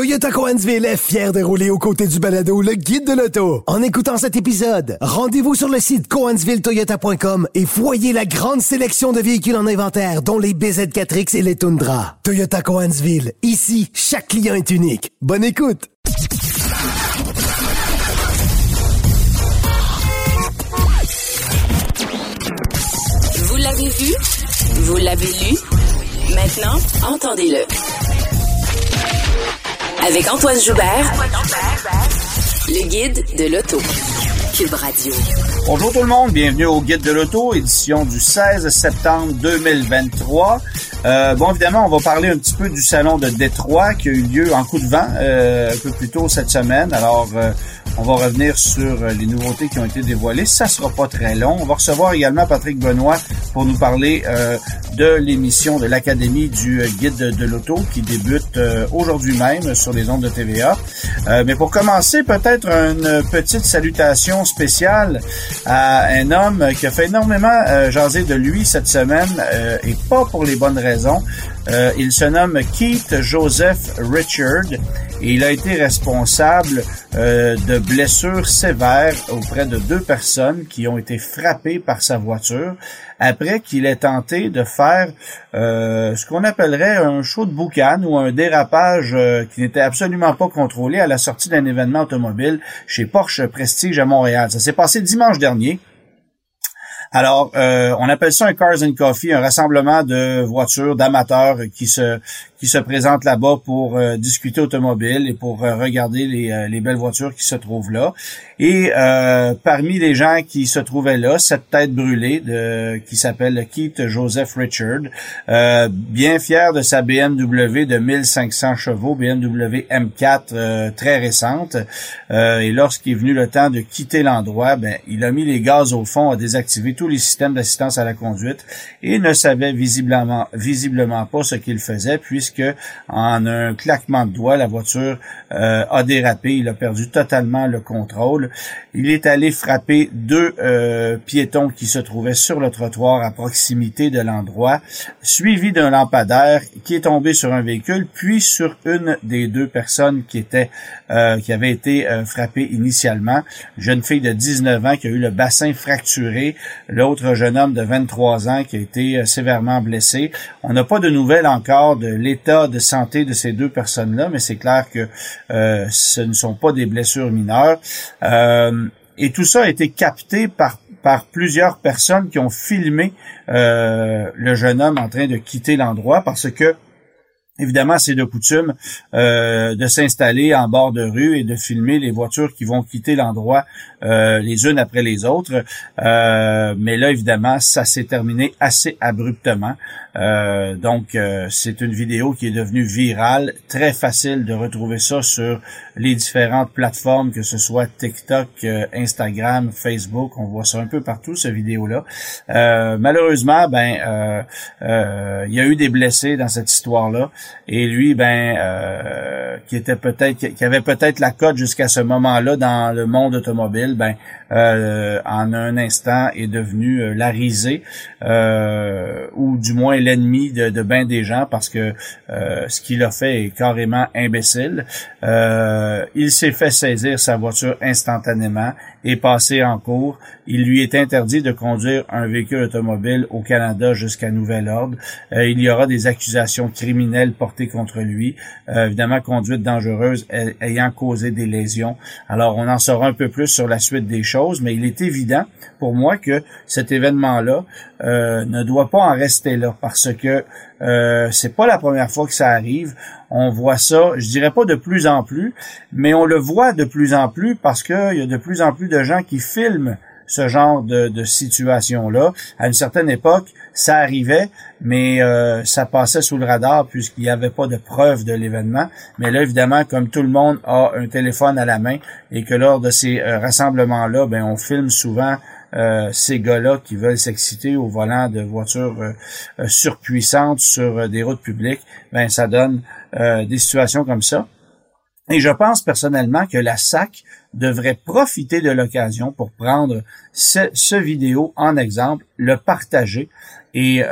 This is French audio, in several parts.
Toyota Coansville est fier de rouler aux côtés du balado le guide de l'auto. En écoutant cet épisode, rendez-vous sur le site coansvilletoyota.com et voyez la grande sélection de véhicules en inventaire, dont les BZ4X et les Tundra. Toyota Coansville, ici, chaque client est unique. Bonne écoute! Vous l'avez vu? Vous l'avez lu? Maintenant, entendez-le. Avec Antoine Joubert, le guide de l'auto. Cube Radio. Bonjour tout le monde, bienvenue au Guide de l'auto, édition du 16 septembre 2023. Euh, bon, évidemment, on va parler un petit peu du salon de Détroit qui a eu lieu en coup de vent euh, un peu plus tôt cette semaine. Alors, euh, on va revenir sur les nouveautés qui ont été dévoilées. Ça sera pas très long. On va recevoir également Patrick Benoît pour nous parler de l'émission de l'Académie du Guide de, l'auto qui débute aujourd'hui même sur les ondes de TVA. mais pour commencer, peut-être une petite salutation spéciale à un homme qui a fait énormément jaser de lui cette semaine et pas pour les bonnes raisons. Euh, il se nomme Keith Joseph Richard et il a été responsable euh, de blessures sévères auprès de deux personnes qui ont été frappées par sa voiture après qu'il ait tenté de faire euh, ce qu'on appellerait un show de boucan ou un dérapage qui n'était absolument pas contrôlé à la sortie d'un événement automobile chez Porsche Prestige à Montréal. Ça s'est passé dimanche dernier. Alors, euh, on appelle ça un Cars and Coffee, un rassemblement de voitures, d'amateurs qui se qui se présentent là-bas pour euh, discuter automobile et pour euh, regarder les, les, belles voitures qui se trouvent là. Et parmi les gens qui se trouvaient là, cette tête brûlée de, qui s'appelle Keith Joseph Richard, bien fier de sa BMW de 1500 chevaux, BMW M4 très récente. et lorsqu'il est venu le temps de quitter l'endroit, ben, il a mis les gaz au fond, a désactivé tous les systèmes d'assistance à la conduite et ne savait visiblement, visiblement pas ce qu'il faisait puisque en un claquement de doigts, la voiture euh, a dérapé, il a perdu totalement le contrôle. Il est allé frapper deux euh, piétons qui se trouvaient sur le trottoir à proximité de l'endroit, suivi d'un lampadaire qui est tombé sur un véhicule, puis sur une des deux personnes qui étaient euh, qui avait été frappée initialement, jeune fille de 19 ans qui a eu le bassin fracturé, l'autre jeune homme de 23 ans qui a été euh, sévèrement blessé. On n'a pas de nouvelles encore de l'état de santé de ces deux personnes-là, mais c'est clair que euh, ce ne sont pas des blessures mineures. Euh, et tout ça a été capté par par plusieurs personnes qui ont filmé le jeune homme en train de quitter l'endroit parce que Évidemment, c'est de coutume euh, de s'installer en bord de rue et de filmer les voitures qui vont quitter l'endroit euh, les unes après les autres. Euh, mais là, évidemment, ça s'est terminé assez abruptement. Euh, donc, euh, c'est une vidéo qui est devenue virale, très facile de retrouver ça sur les différentes plateformes, que ce soit TikTok, euh, Instagram, Facebook. On voit ça un peu partout, cette vidéo-là. malheureusement, ben, il y a eu des blessés dans cette histoire-là, et lui, ben, qui était peut-être, qui avait peut-être la cote jusqu'à ce moment-là dans le monde automobile, ben, en un instant est devenu la risée, ou du moins l'ennemi de, de bien des gens parce que euh, ce qu'il a fait est carrément imbécile. Euh, il s'est fait saisir sa voiture instantanément et passer en cours. Il lui est interdit de conduire un véhicule automobile au Canada jusqu'à nouvel ordre. Euh, il y aura des accusations criminelles portées contre lui. évidemment, conduite dangereuse ayant causé des lésions. Alors, on en saura un peu plus sur la suite des choses, mais il est évident pour moi que cet événement-là ne doit pas en rester là parce que euh, c'est pas la première fois que ça arrive. On voit ça, je dirais pas de plus en plus, mais on le voit de plus en plus parce qu'il y a de plus en plus de gens qui filment ce genre de, situation-là. À une certaine époque, ça arrivait, mais euh, ça passait sous le radar puisqu'il n'y avait pas de preuve de l'événement. Mais là, évidemment, comme tout le monde a un téléphone à la main et que lors de ces euh, rassemblements-là, ben on filme souvent euh, ces gars-là qui veulent s'exciter au volant de voitures euh, euh, surpuissantes sur des routes publiques, ben ça donne des situations comme ça. Et je pense personnellement que la SAC devrait profiter de l'occasion pour prendre ce, ce, vidéo en exemple, le partager et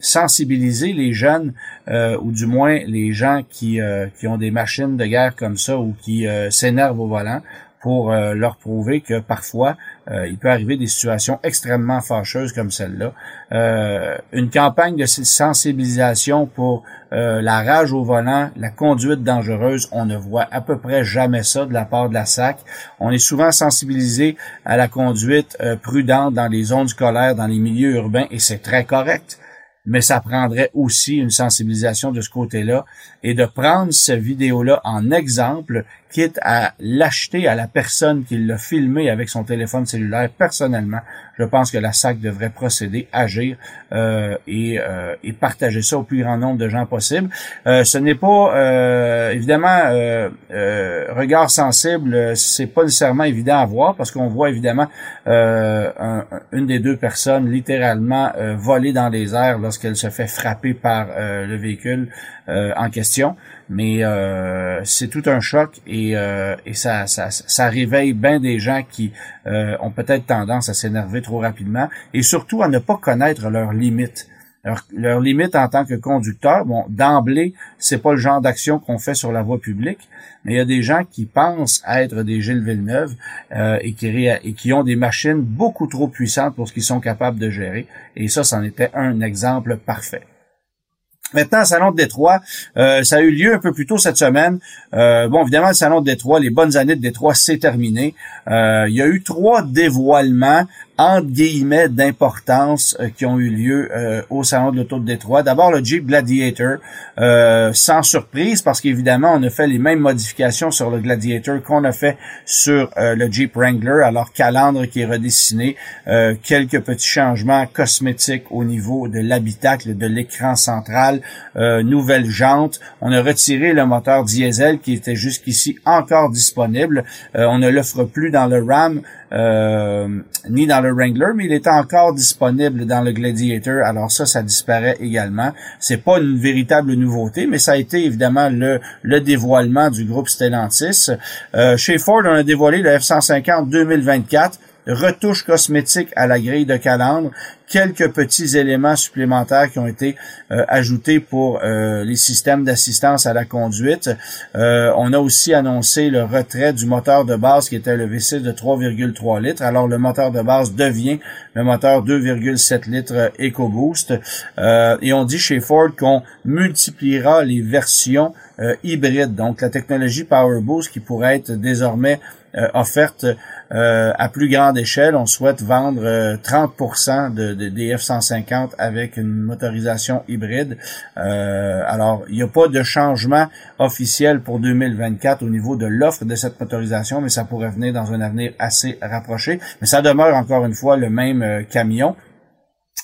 sensibiliser les jeunes ou du moins les gens qui, qui ont des machines de guerre comme ça ou qui s'énervent au volant pour euh, leur prouver que parfois euh, il peut arriver des situations extrêmement fâcheuses comme celle-là. Euh, une campagne de sensibilisation pour la rage au volant, la conduite dangereuse, on ne voit à peu près jamais ça de la part de la SAC. On est souvent sensibilisé à la conduite prudente dans les zones scolaires, dans les milieux urbains, et c'est très correct mais ça prendrait aussi une sensibilisation de ce côté-là et de prendre cette vidéo-là en exemple quitte à l'acheter à la personne qui l'a filmé avec son téléphone cellulaire personnellement, je pense que la SAC devrait procéder, agir euh, et, euh, et, partager ça au plus grand nombre de gens possible. Euh, ce n'est pas euh, évidemment euh, regard sensible, c'est pas nécessairement évident à voir parce qu'on voit évidemment une des deux personnes littéralement voler dans les airs lorsqu'elle se fait frapper par le véhicule en question mais euh, c'est tout un choc et, euh, ça, réveille bien des gens qui euh, ont peut-être tendance à s'énerver trop rapidement et surtout à ne pas connaître leurs limites. Leurs leur limites en tant que conducteur, bon, d'emblée, c'est pas le genre d'action qu'on fait sur la voie publique, mais il y a des gens qui pensent être des Gilles Villeneuve et, qui, et qui ont des machines beaucoup trop puissantes pour ce qu'ils sont capables de gérer. Et ça, c'en était un exemple parfait. Maintenant, le Salon de Détroit, euh, ça a eu lieu un peu plus tôt cette semaine. Euh, bon, évidemment, le Salon de Détroit, les bonnes années de Détroit, c'est terminé. Euh, il y a eu trois dévoilements entre guillemets d'importance euh, qui ont eu lieu euh, au salon de l'auto de Détroit. D'abord le Jeep Gladiator, euh, sans surprise parce qu'évidemment on a fait les mêmes modifications sur le Gladiator qu'on a fait sur le Jeep Wrangler. Alors calandre qui est redessiné, quelques petits changements cosmétiques au niveau de l'habitacle, de l'écran central, nouvelle jante. On a retiré le moteur diesel qui était jusqu'ici encore disponible. on ne l'offre plus dans le Ram. Euh, ni dans le Wrangler, mais il est encore disponible dans le Gladiator. Alors ça, ça disparaît également. C'est pas une véritable nouveauté, mais ça a été évidemment le, le dévoilement du groupe Stellantis. Euh, chez Ford, on a dévoilé le F-150 2024 retouches cosmétiques à la grille de calandre, quelques petits éléments supplémentaires qui ont été euh, ajoutés pour euh, les systèmes d'assistance à la conduite. Euh, on a aussi annoncé le retrait du moteur de base qui était le V6 de 3,3 litres. Alors le moteur de base devient le moteur 2,7 litres EcoBoost. et on dit chez Ford qu'on multipliera les versions hybrides, donc la technologie PowerBoost qui pourrait être désormais offerte euh, à plus grande échelle, on souhaite vendre 30% euh, de, de, des F-150 avec une motorisation hybride. Euh, alors, il n'y a pas de changement officiel pour 2024 au niveau de l'offre de cette motorisation, mais ça pourrait venir dans un avenir assez rapproché. Mais ça demeure encore une fois le même camion.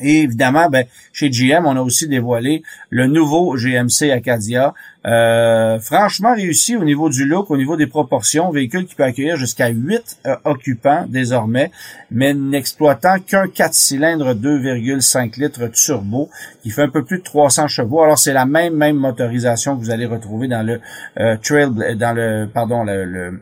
Et évidemment, ben, chez GM, on a aussi dévoilé le nouveau GMC Acadia. Euh, franchement réussi au niveau du look, au niveau des proportions, véhicule qui peut accueillir jusqu'à 8 euh, occupants désormais, mais n'exploitant qu'un 4 cylindres 2,5 litres turbo qui fait un peu plus de 300 chevaux. Alors c'est la même même motorisation que vous allez retrouver dans le euh, Trail, dans le pardon le, le,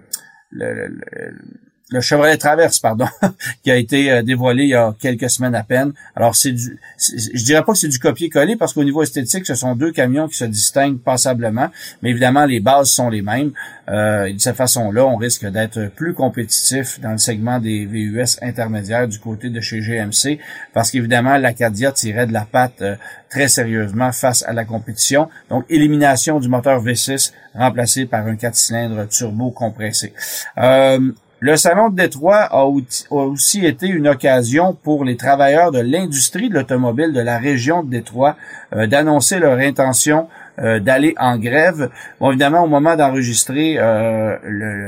le le Chevrolet Traverse, pardon, qui a été euh, dévoilé il y a quelques semaines à peine. Alors c'est du, je dirais pas que c'est du copier-coller parce qu'au niveau esthétique, ce sont deux camions qui se distinguent passablement, mais évidemment les bases sont les mêmes. Euh, et de cette façon-là, on risque d'être plus compétitif dans le segment des VUS intermédiaires du côté de chez GMC, parce qu'évidemment l'Acadia tirait de la patte euh, très sérieusement face à la compétition. Donc élimination du moteur V6 remplacé par un 4 cylindres turbo compressé. Euh, le Salon de Détroit a aussi été une occasion pour les travailleurs de l'industrie de l'automobile de la région de Détroit euh, d'annoncer leur intention euh, d'aller en grève. Bon, évidemment, au moment d'enregistrer, euh,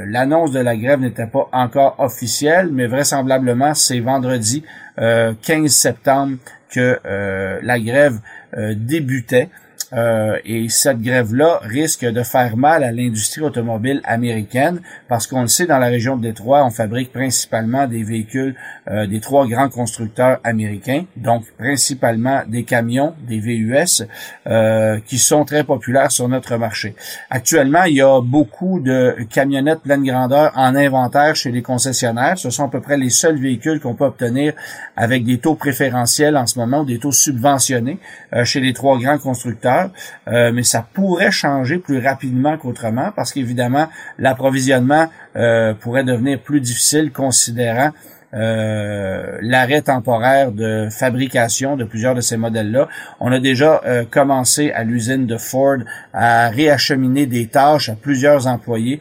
l'annonce de la grève n'était pas encore officielle, mais vraisemblablement, c'est vendredi 15 septembre que la grève débutait. Euh, et cette grève-là risque de faire mal à l'industrie automobile américaine parce qu'on le sait, dans la région de Détroit, on fabrique principalement des véhicules euh, des trois grands constructeurs américains, donc principalement des camions, des VUS, euh, qui sont très populaires sur notre marché. Actuellement, il y a beaucoup de camionnettes pleine grandeur en inventaire chez les concessionnaires. Ce sont à peu près les seuls véhicules qu'on peut obtenir avec des taux préférentiels en ce moment des taux subventionnés chez les trois grands constructeurs. Euh, mais ça pourrait changer plus rapidement qu'autrement parce qu'évidemment, l'approvisionnement euh, pourrait devenir plus difficile considérant euh, l'arrêt temporaire de fabrication de plusieurs de ces modèles-là. On a déjà commencé à l'usine de Ford à réacheminer des tâches à plusieurs employés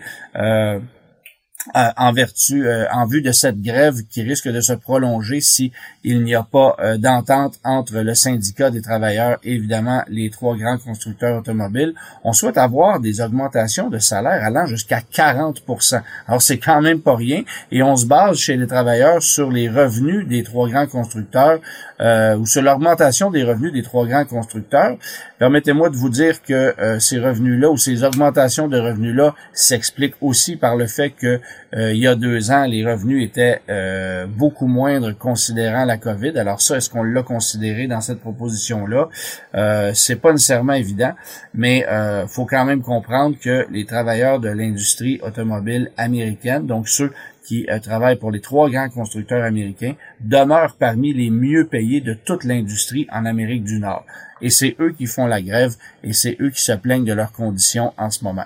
en vertu, euh, en vue de cette grève qui risque de se prolonger si il n'y a pas euh, d'entente entre le syndicat des travailleurs et évidemment les trois grands constructeurs automobiles. On souhaite avoir des augmentations de salaire allant jusqu'à 40% Alors c'est quand même pas rien et on se base chez les travailleurs sur les revenus des trois grands constructeurs euh, ou sur l'augmentation des revenus des trois grands constructeurs. Permettez-moi de vous dire que ces revenus-là ou ces augmentations de revenus-là s'expliquent aussi par le fait que euh, il y a deux ans, les revenus étaient euh, beaucoup moindres considérant la COVID. Alors ça, est-ce qu'on l'a considéré dans cette proposition-là? Euh, c'est pas nécessairement évident, mais euh, faut quand même comprendre que les travailleurs de l'industrie automobile américaine, donc ceux qui travaillent pour les trois grands constructeurs américains, demeurent parmi les mieux payés de toute l'industrie en Amérique du Nord. Et c'est eux qui font la grève et c'est eux qui se plaignent de leurs conditions en ce moment.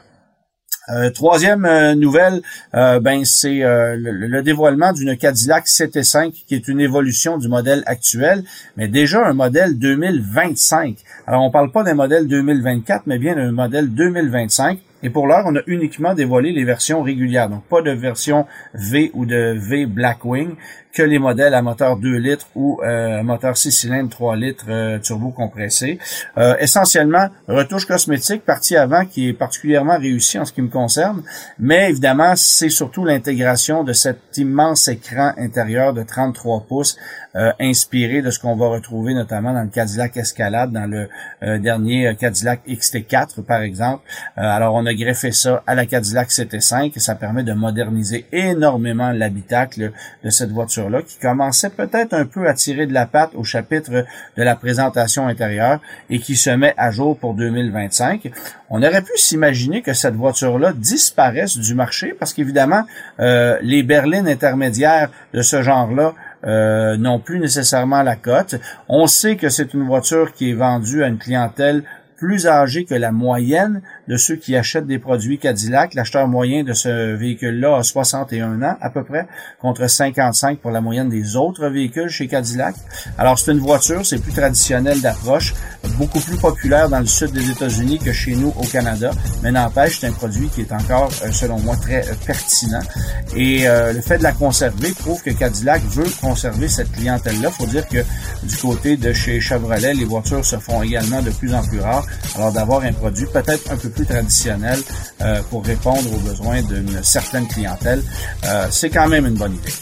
Euh, troisième euh, nouvelle, euh, ben c'est le, dévoilement d'une Cadillac CT5 qui est une évolution du modèle actuel, mais déjà un modèle 2025. Alors on parle pas d'un modèle 2024, mais bien d'un modèle 2025. Et pour l'heure, on a uniquement dévoilé les versions régulières, donc pas de version V ou de V Blackwing que les modèles à moteur 2 litres ou euh, moteur 6 cylindres 3 litres euh, turbo compressé. Euh, essentiellement, retouche cosmétique, partie avant qui est particulièrement réussie en ce qui me concerne, mais évidemment, c'est surtout l'intégration de cet immense écran intérieur de 33 pouces euh, inspiré de ce qu'on va retrouver notamment dans le Cadillac Escalade, dans le euh, dernier Cadillac XT4 par exemple. alors on a greffé ça à la Cadillac CT5 et ça permet de moderniser énormément l'habitacle de cette voiture qui commençait peut-être un peu à tirer de la patte au chapitre de la présentation intérieure et qui se met à jour pour 2025. On aurait pu s'imaginer que cette voiture-là disparaisse du marché parce qu'évidemment, euh, les berlines intermédiaires de ce genre-là euh, n'ont plus nécessairement la cote. On sait que c'est une voiture qui est vendue à une clientèle plus âgée que la moyenne de ceux qui achètent des produits Cadillac. L'acheteur moyen de ce véhicule-là a 61 ans à peu près, contre 55 pour la moyenne des autres véhicules chez Cadillac. Alors c'est une voiture, c'est plus traditionnel d'approche, beaucoup plus populaire dans le sud des États-Unis que chez nous au Canada, mais n'empêche, c'est un produit qui est encore, euh, selon moi, très euh, pertinent. Et euh, le fait de la conserver prouve que Cadillac veut conserver cette clientèle-là. faut dire que du côté de chez Chevrolet, les voitures se font également de plus en plus rares. Alors d'avoir un produit peut-être un peu plus traditionnel euh, pour répondre aux besoins d'une certaine clientèle, euh, c'est quand même une bonne idée.